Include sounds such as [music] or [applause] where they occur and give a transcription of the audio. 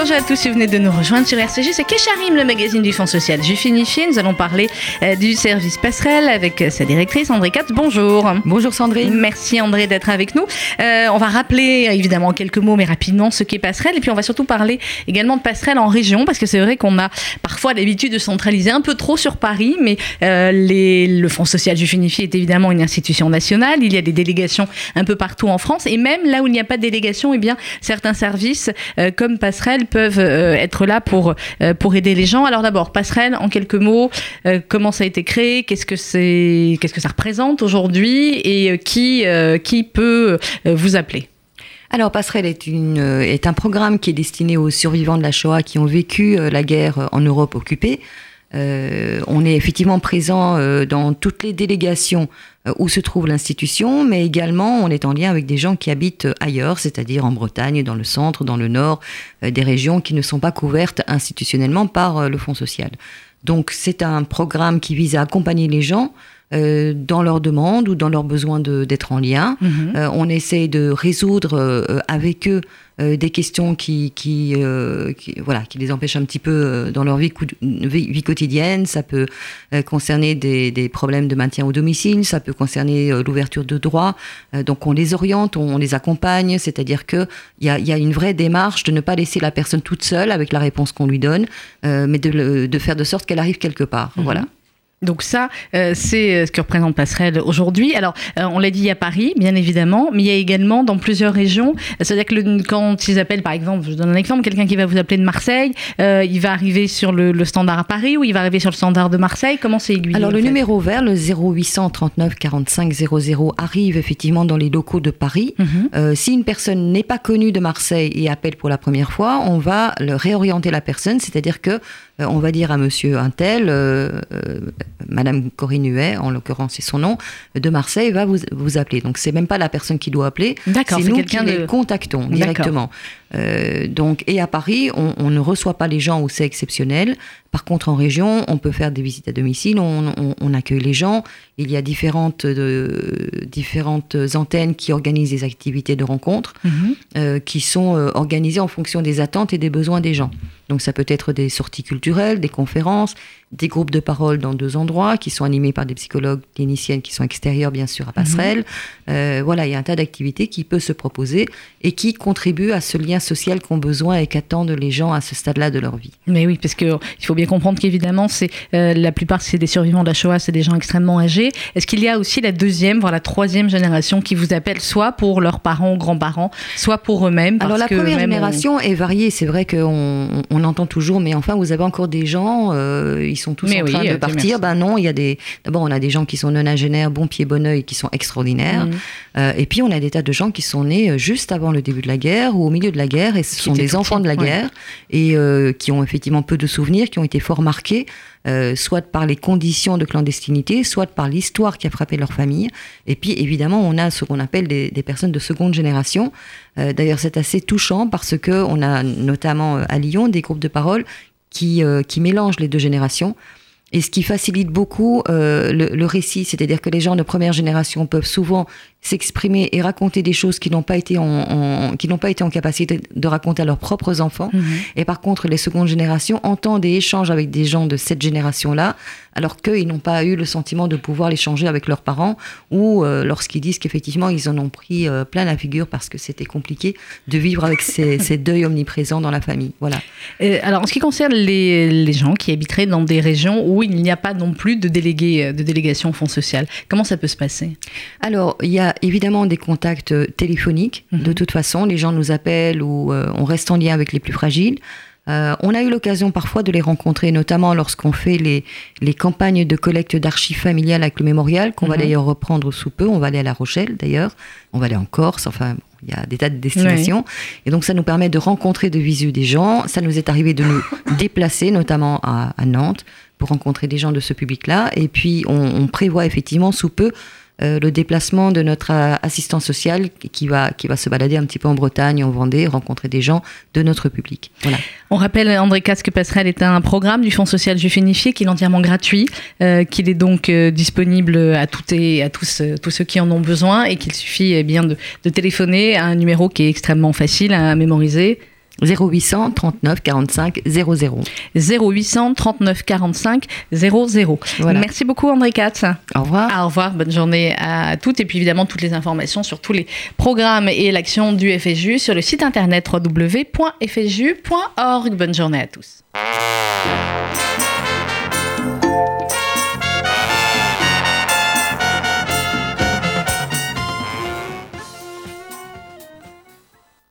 bonjour à tous si vous venez de nous rejoindre sur RCG. C'est Kesharim, le magazine du Fonds social juif unifié. Nous allons parler euh, du service passerelle avec sa directrice André Katz. Bonjour. Bonjour Sandrine. Merci André d'être avec nous. Euh, on va rappeler évidemment quelques mots, mais rapidement, ce qu'est passerelle. Et puis on va surtout parler également de passerelle en région, parce que c'est vrai qu'on a parfois l'habitude de centraliser un peu trop sur Paris, mais euh, les, le Fonds social juif unifié est évidemment une institution nationale. Il y a des délégations un peu partout en France. Et même là où il n'y a pas de délégation, eh bien, certains services euh, comme Passerelle peuvent euh, être là pour, euh, pour aider les gens. Alors d'abord, Passerelle, en quelques mots, comment ça a été créé, qu'est-ce que, c'est, qu'est-ce que ça représente aujourd'hui et qui, qui peut vous appeler? Alors, Passerelle est, une, est un programme qui est destiné aux survivants de la Shoah qui ont vécu la guerre en Europe occupée. Euh, on est effectivement présent euh, dans toutes les délégations euh, où se trouve l'institution, mais également on est en lien avec des gens qui habitent ailleurs, c'est-à-dire en Bretagne, dans le centre, dans le nord, des régions qui ne sont pas couvertes institutionnellement par le Fonds social. Donc c'est un programme qui vise à accompagner les gens euh, dans leurs demandes ou dans leurs besoins d'être en lien. Mhm. Euh, on essaie de résoudre euh, avec eux des questions qui, qui, voilà, qui les empêchent un petit peu dans leur vie, vie, quotidienne. Ça peut concerner des, des, problèmes de maintien au domicile, ça peut concerner l'ouverture de droits. donc on les oriente, on, les accompagne, c'est-à-dire qu'il y a, y a une vraie démarche de ne pas laisser la personne toute seule avec la réponse qu'on lui donne, mais de, de, faire de sorte qu'elle arrive quelque part. Mhm. Voilà. Donc ça, euh, c'est euh, ce que représente Passerelle aujourd'hui. Alors, euh, on l'a dit à Paris, bien évidemment, mais il y a également dans plusieurs régions. C'est-à-dire que le, quand ils appellent, par exemple, je donne un exemple, quelqu'un qui va vous appeler de Marseille, il va arriver sur le, standard à Paris ou il va arriver sur le standard de Marseille. Comment c'est aiguillé Alors, le numéro vert, le 0800 39 45 00, arrive effectivement dans les locaux de Paris. Mhm. si une personne n'est pas connue de Marseille et appelle pour la première fois, on va le réorienter la personne, c'est-à-dire que on va dire à monsieur Intel Madame Corinne Huet, en l'occurrence c'est son nom, de Marseille, va vous, vous appeler. Donc c'est même pas la personne qui doit appeler, c'est nous qui les contactons directement. Euh, donc, et à Paris, on, ne reçoit pas les gens où c'est exceptionnel. Par contre, en région, on peut faire des visites à domicile, on, accueille les gens. Il y a différentes, euh, différentes antennes qui organisent des activités de rencontres mhm. euh, qui sont organisées en fonction des attentes et des besoins des gens. Donc, ça peut être des sorties culturelles, des conférences, des groupes de parole dans deux endroits qui sont animés par des psychologues cliniciennes qui sont extérieurs, bien sûr, à Passerelle. Mhm. voilà, il y a un tas d'activités qui peuvent se proposer et qui contribuent à ce lien social qu'ont besoin et qu'attendent les gens à ce stade-là de leur vie. Mais oui, parce qu'il faut bien comprendre qu'évidemment, c'est euh, la plupart c'est des survivants de la Shoah, c'est des gens extrêmement âgés. Est-ce qu'il y a aussi la deuxième, voire la troisième génération qui vous appelle soit pour leurs parents ou grands-parents, soit pour eux-mêmes Alors la première génération est variée. C'est vrai qu'on on entend toujours, mais enfin, vous avez encore des gens, euh, ils sont tous en train de partir. Ben non, il y a des. D'abord, on a des gens qui sont nonagénaires, bon pied, bon oeil, qui sont extraordinaires. Mmh. Euh, et puis, on a des tas de gens qui sont nés juste avant le début de la guerre ou au milieu de la guerre et ce sont des enfants de la guerre et euh, qui ont effectivement peu de souvenirs, qui ont été fort marqués, euh, soit par les conditions de clandestinité, soit par l'histoire qui a frappé leur famille. Et puis évidemment, on a ce qu'on appelle des, personnes de seconde génération. Euh, d'ailleurs, c'est assez touchant parce que on a notamment à Lyon des groupes de parole qui, qui mélangent les deux générations. Et ce qui facilite beaucoup le, le, récit, c'est-à-dire que les gens de première génération peuvent souvent s'exprimer et raconter des choses qui n'ont pas été en, qui n'ont pas été en capacité de raconter à leurs propres enfants. Mhm. Et par contre, les secondes générations entendent et échangent avec des gens de cette génération-là, alors qu'ils n'ont pas eu le sentiment de pouvoir l'échanger avec leurs parents ou euh, lorsqu'ils disent qu'effectivement ils en ont pris euh, plein la figure parce que c'était compliqué de vivre avec ces, [laughs] ces, deuils omniprésents dans la famille. Voilà. alors, en ce qui concerne les, les, gens qui habiteraient dans des régions où il n'y a pas non plus de délégués de délégation au fonds social, comment ça peut se passer? Alors, il y a évidemment des contacts euh, téléphoniques. De mhm. toute façon, les gens nous appellent ou euh, on reste en lien avec les plus fragiles. Euh, on a eu l'occasion parfois de les rencontrer, notamment lorsqu'on fait les, les campagnes de collecte d'archives familiales avec le mémorial, qu'on va mhm. d'ailleurs reprendre sous peu. On va aller à La Rochelle d'ailleurs, on va aller en Corse, enfin, il y a des tas de destinations. Et donc ça nous permet de rencontrer de visu des gens. Ça nous est arrivé de nous [laughs] déplacer, notamment à, Nantes, pour rencontrer des gens de ce public-là. Et puis on, on prévoit effectivement sous peu le déplacement de notre euh, assistant social qui va, qui va se balader un petit peu en Bretagne, en Vendée, rencontrer des gens de notre public. On rappelle, André Casque Passerelle est un programme du Fonds social juif unifié qui est entièrement gratuit, euh, qu'il est donc disponible à toutes et à tous, tous ceux qui en ont besoin et qu'il suffit eh bien de téléphoner à un numéro qui est extrêmement facile à mémoriser 0800 39 45 00. 0800 39 45 00. Merci beaucoup André Katz. Au revoir. Au revoir, bonne journée à toutes et puis évidemment toutes les informations sur tous les programmes et l'action du FSJU sur le site internet www.fsju.org. Bonne journée à tous.